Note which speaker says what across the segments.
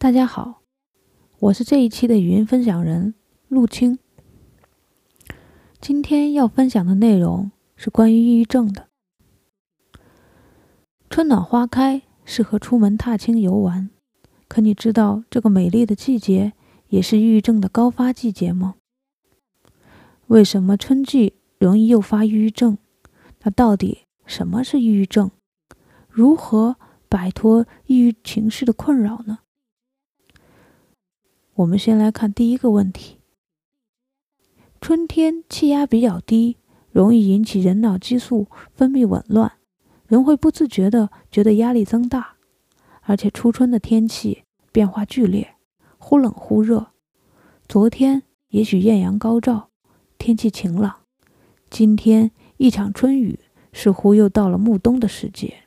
Speaker 1: 大家好，我是这一期的语音分享人陆青。今天要分享的内容是关于抑郁症的。春暖花开，适合出门踏青游玩。可你知道这个美丽的季节也是抑郁症的高发季节吗？为什么春季容易诱发抑郁症？那到底什么是抑郁症？如何摆脱抑郁情绪的困扰呢？我们先来看第一个问题：春天气压比较低，容易引起人脑激素分泌紊乱，人会不自觉的觉得压力增大，而且初春的天气变化剧烈，忽冷忽热。昨天也许艳阳高照，天气晴朗，今天一场春雨，似乎又到了暮冬的时节。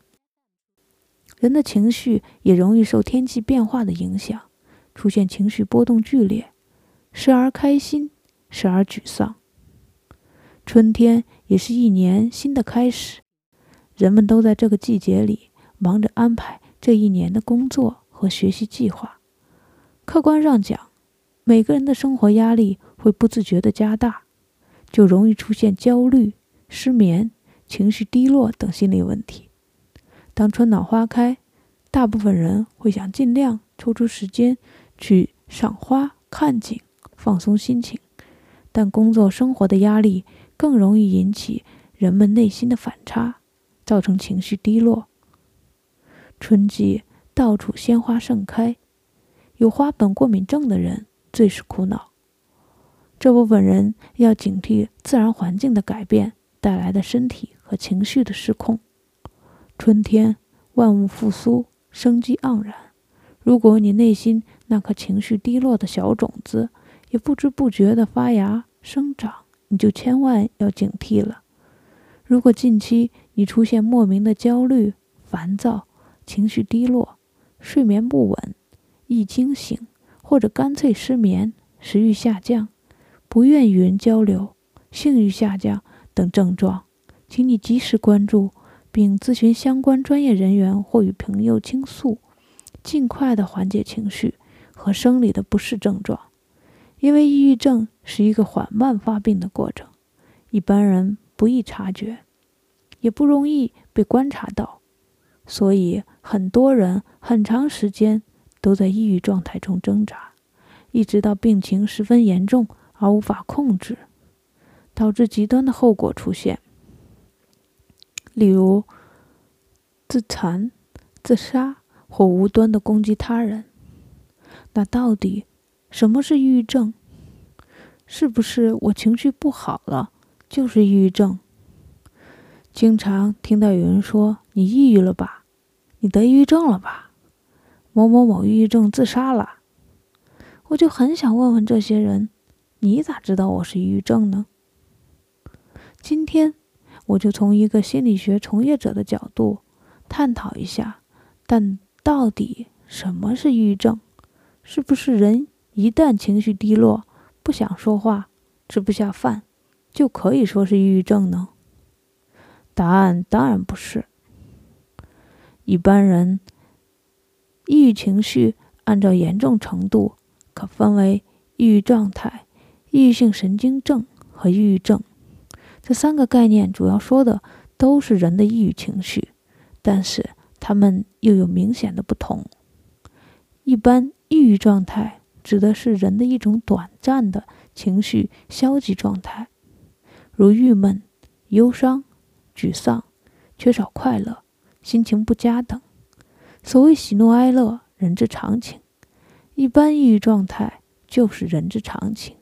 Speaker 1: 人的情绪也容易受天气变化的影响。出现情绪波动剧烈，时而开心，时而沮丧。春天也是一年新的开始，人们都在这个季节里忙着安排这一年的工作和学习计划。客观上讲，每个人的生活压力会不自觉地加大，就容易出现焦虑、失眠、情绪低落等心理问题。当春暖花开，大部分人会想尽量抽出时间。去赏花、看景、放松心情，但工作生活的压力更容易引起人们内心的反差，造成情绪低落。春季到处鲜花盛开，有花粉过敏症的人最是苦恼。这部分人要警惕自然环境的改变带来的身体和情绪的失控。春天，万物复苏，生机盎然。如果你内心那颗情绪低落的小种子也不知不觉地发芽生长，你就千万要警惕了。如果近期你出现莫名的焦虑、烦躁、情绪低落、睡眠不稳、易惊醒，或者干脆失眠、食欲下降、不愿与人交流、性欲下降等症状，请你及时关注，并咨询相关专业人员或与朋友倾诉。尽快的缓解情绪和生理的不适症状，因为抑郁症是一个缓慢发病的过程，一般人不易察觉，也不容易被观察到，所以很多人很长时间都在抑郁状态中挣扎，一直到病情十分严重而无法控制，导致极端的后果出现，例如自残、自杀。或无端的攻击他人，那到底什么是抑郁症？是不是我情绪不好了就是抑郁症？经常听到有人说：“你抑郁了吧？你得抑郁症了吧？某某某抑郁症自杀了。”我就很想问问这些人：“你咋知道我是抑郁症呢？”今天我就从一个心理学从业者的角度探讨一下，但。到底什么是抑郁症？是不是人一旦情绪低落、不想说话、吃不下饭，就可以说是抑郁症呢？答案当然不是。一般人抑郁情绪按照严重程度，可分为抑郁状态、抑郁性神经症和抑郁症。这三个概念主要说的都是人的抑郁情绪，但是。他们又有明显的不同。一般抑郁状态指的是人的一种短暂的情绪消极状态，如郁闷、忧伤、沮丧、缺少快乐、心情不佳等。所谓喜怒哀乐，人之常情。一般抑郁状态就是人之常情，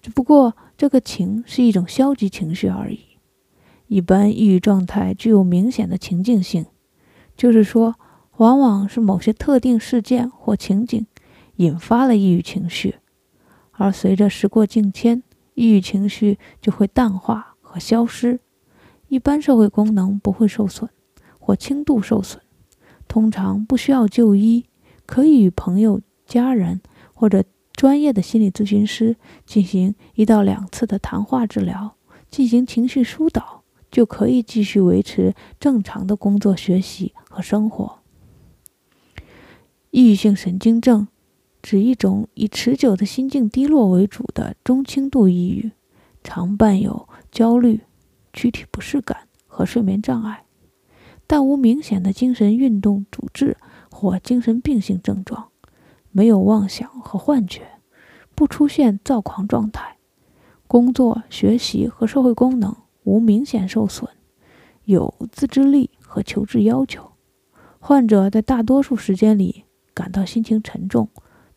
Speaker 1: 只不过这个情是一种消极情绪而已。一般抑郁状态具有明显的情境性。就是说，往往是某些特定事件或情景引发了抑郁情绪，而随着时过境迁，抑郁情绪就会淡化和消失。一般社会功能不会受损或轻度受损，通常不需要就医，可以与朋友、家人或者专业的心理咨询师进行一到两次的谈话治疗，进行情绪疏导。就可以继续维持正常的工作、学习和生活。抑郁性神经症指一种以持久的心境低落为主的中轻度抑郁，常伴有焦虑、躯体不适感和睡眠障碍，但无明显的精神运动阻滞或精神病性症状，没有妄想和幻觉，不出现躁狂状态，工作、学习和社会功能无明显受损，有自制力和求治要求。患者在大多数时间里感到心情沉重、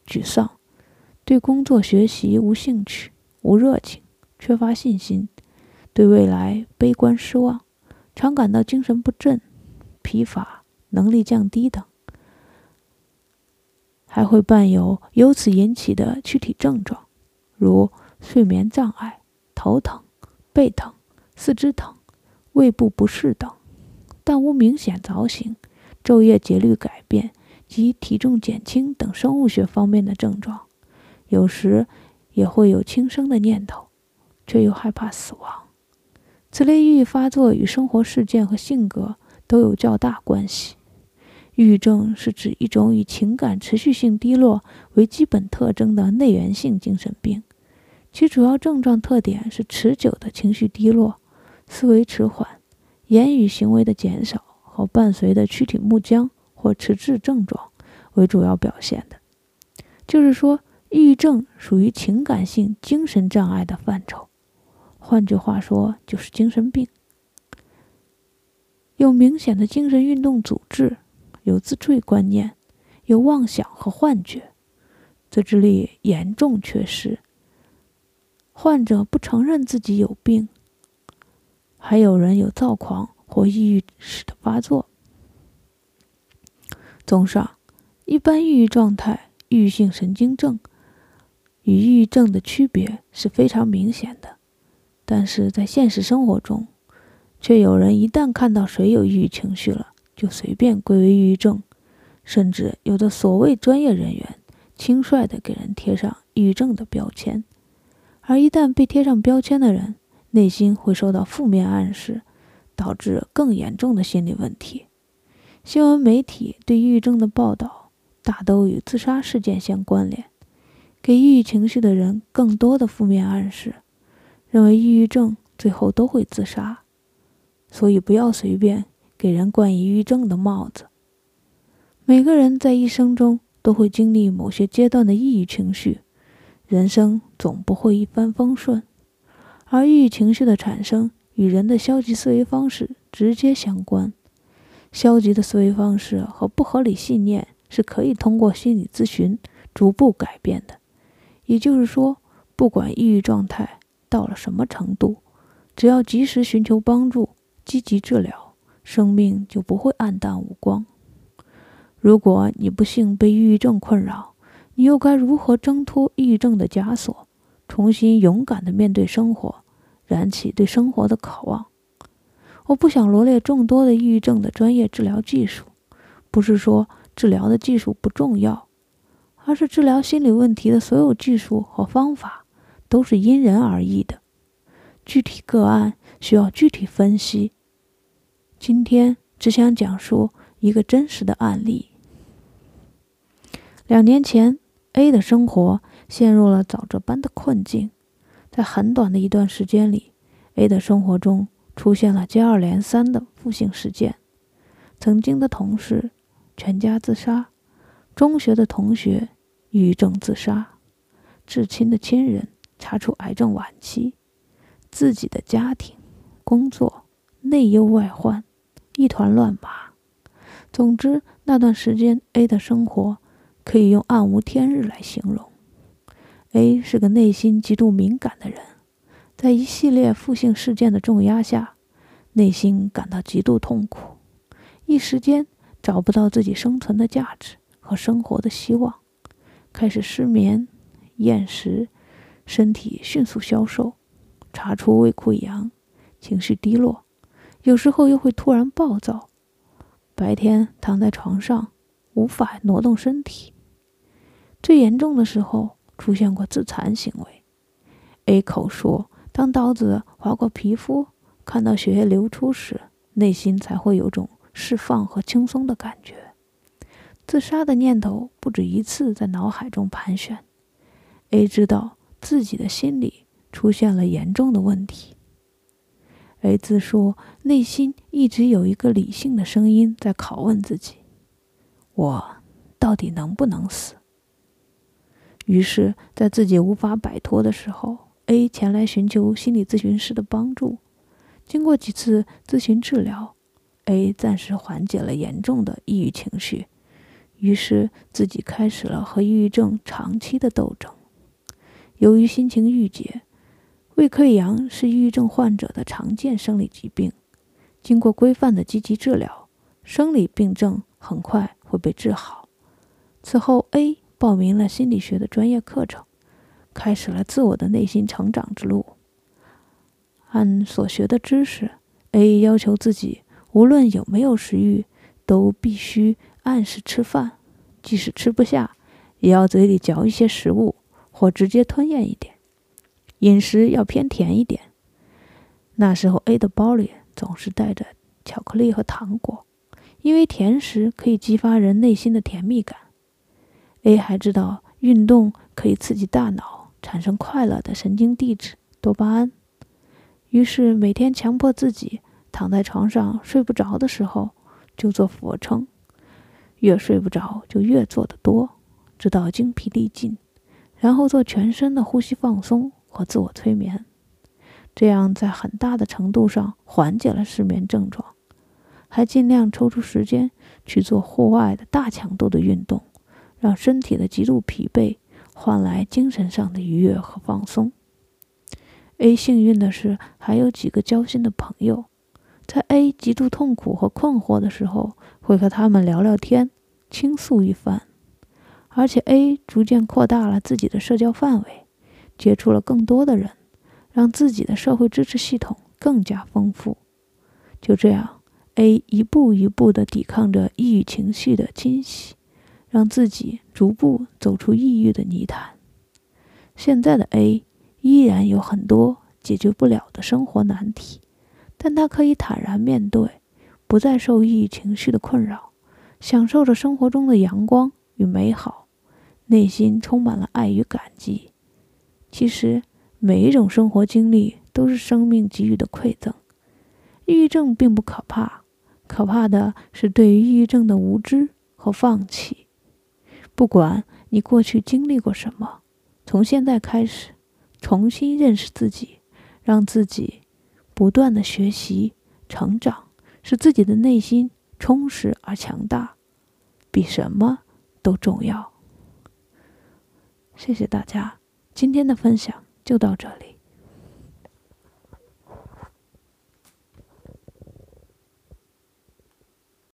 Speaker 1: 沮丧，对工作学习无兴趣、无热情、缺乏信心，对未来悲观失望，常感到精神不振、疲乏、能力降低等，还会伴有由此引起的躯体症状，如睡眠障碍、头疼、背疼、四肢疼、胃部不适等，但无明显早醒。昼夜节律改变及体重减轻等生物学方面的症状，有时也会有轻生的念头，却又害怕死亡。此类抑郁发作与生活事件和性格都有较大关系。抑郁症是指一种以情感持续性低落为基本特征的内源性精神病，其主要症状特点是持久的情绪低落、思维迟缓、言语行为的减少。和伴随的躯体木僵或迟滞症状为主要表现的，就是说，抑郁症属于情感性精神障碍的范畴。换句话说，就是精神病。有明显的精神运动阻滞，有自坠观念，有妄想和幻觉，自制力严重缺失。患者不承认自己有病，还有人有躁狂。或抑郁时的发作。综上，一般抑郁状态、抑郁性神经症与抑郁症的区别是非常明显的。但是在现实生活中，却有人一旦看到谁有抑郁情绪了，就随便归为抑郁症，甚至有的所谓专业人员轻率地给人贴上抑郁症的标签。而一旦被贴上标签的人，内心会受到负面暗示。导致更严重的心理问题。新闻媒体对抑郁症的报道大都与自杀事件相关联，给抑郁情绪的人更多的负面暗示，认为抑郁症最后都会自杀。所以不要随便给人冠以抑郁症的帽子。每个人在一生中都会经历某些阶段的抑郁情绪，人生总不会一帆风顺，而抑郁情绪的产生。与人的消极思维方式直接相关。消极的思维方式和不合理信念是可以通过心理咨询逐步改变的。也就是说，不管抑郁状态到了什么程度，只要及时寻求帮助、积极治疗，生命就不会黯淡无光。如果你不幸被抑郁症困扰，你又该如何挣脱抑郁症的枷锁，重新勇敢地面对生活？燃起对生活的渴望。我不想罗列众多的抑郁症的专业治疗技术，不是说治疗的技术不重要，而是治疗心理问题的所有技术和方法都是因人而异的，具体个案需要具体分析。今天只想讲述一个真实的案例。两年前，A 的生活陷入了沼泽般的困境。在很短的一段时间里，A 的生活中出现了接二连三的负性事件：曾经的同事全家自杀，中学的同学抑郁症自杀，至亲的亲人查出癌症晚期，自己的家庭、工作内忧外患，一团乱麻。总之，那段时间 A 的生活可以用暗无天日来形容。A 是个内心极度敏感的人，在一系列负性事件的重压下，内心感到极度痛苦，一时间找不到自己生存的价值和生活的希望，开始失眠、厌食，身体迅速消瘦，查出胃溃疡，情绪低落，有时候又会突然暴躁，白天躺在床上无法挪动身体，最严重的时候。出现过自残行为。A 口说，当刀子划过皮肤，看到血液流出时，内心才会有种释放和轻松的感觉。自杀的念头不止一次在脑海中盘旋。A 知道自己的心理出现了严重的问题。A 自说，内心一直有一个理性的声音在拷问自己：“我到底能不能死？”于是，在自己无法摆脱的时候，A 前来寻求心理咨询师的帮助。经过几次咨询治疗，A 暂时缓解了严重的抑郁情绪。于是，自己开始了和抑郁症长期的斗争。由于心情郁结，胃溃疡是抑郁症患者的常见生理疾病。经过规范的积极治疗，生理病症很快会被治好。此后，A 报名了心理学的专业课程，开始了自我的内心成长之路。按所学的知识，A 要求自己无论有没有食欲，都必须。按时吃饭，即使吃不下，也要嘴里嚼一些食物，或直接吞咽一点。饮食要偏甜一点。那时候，A 的包里总是带着巧克力和糖果，因为甜食可以激发人内心的甜蜜感。A 还知道运动可以刺激大脑，产生快乐的神经递质多巴胺，于是每天强迫自己躺在床上睡不着的时候就做俯卧撑。越睡不着，就越做得多，直到精疲力尽，然后做全身的呼吸放松和自我催眠，这样在很大的程度上缓解了失眠症状，还尽量抽出时间去做户外的大强度的运动，让身体的极度疲惫换来精神上的愉悦和放松。A 幸运的是，还有几个交心的朋友。在 A 极度痛苦和困惑的时候，会和他们聊聊天，倾诉一番。而且 A 逐渐扩大了自己的社交范围，接触了更多的人，让自己的社会支持系统更加丰富。就这样，A 一步一步地抵抗着抑郁情绪的侵袭，让自己逐步走出抑郁的泥潭。现在的 A 依然有很多解决不了的生活难题。但他可以坦然面对，不再受抑郁情绪的困扰，享受着生活中的阳光与美好，内心充满了爱与感激。其实，每一种生活经历都是生命给予的馈赠。抑郁症并不可怕，可怕的是对于抑郁症的无知和放弃。不管你过去经历过什么，从现在开始，重新认识自己，让自己。不断的学习、成长，使自己的内心充实而强大，比什么都重要。谢谢大家，今天的分享就到这里。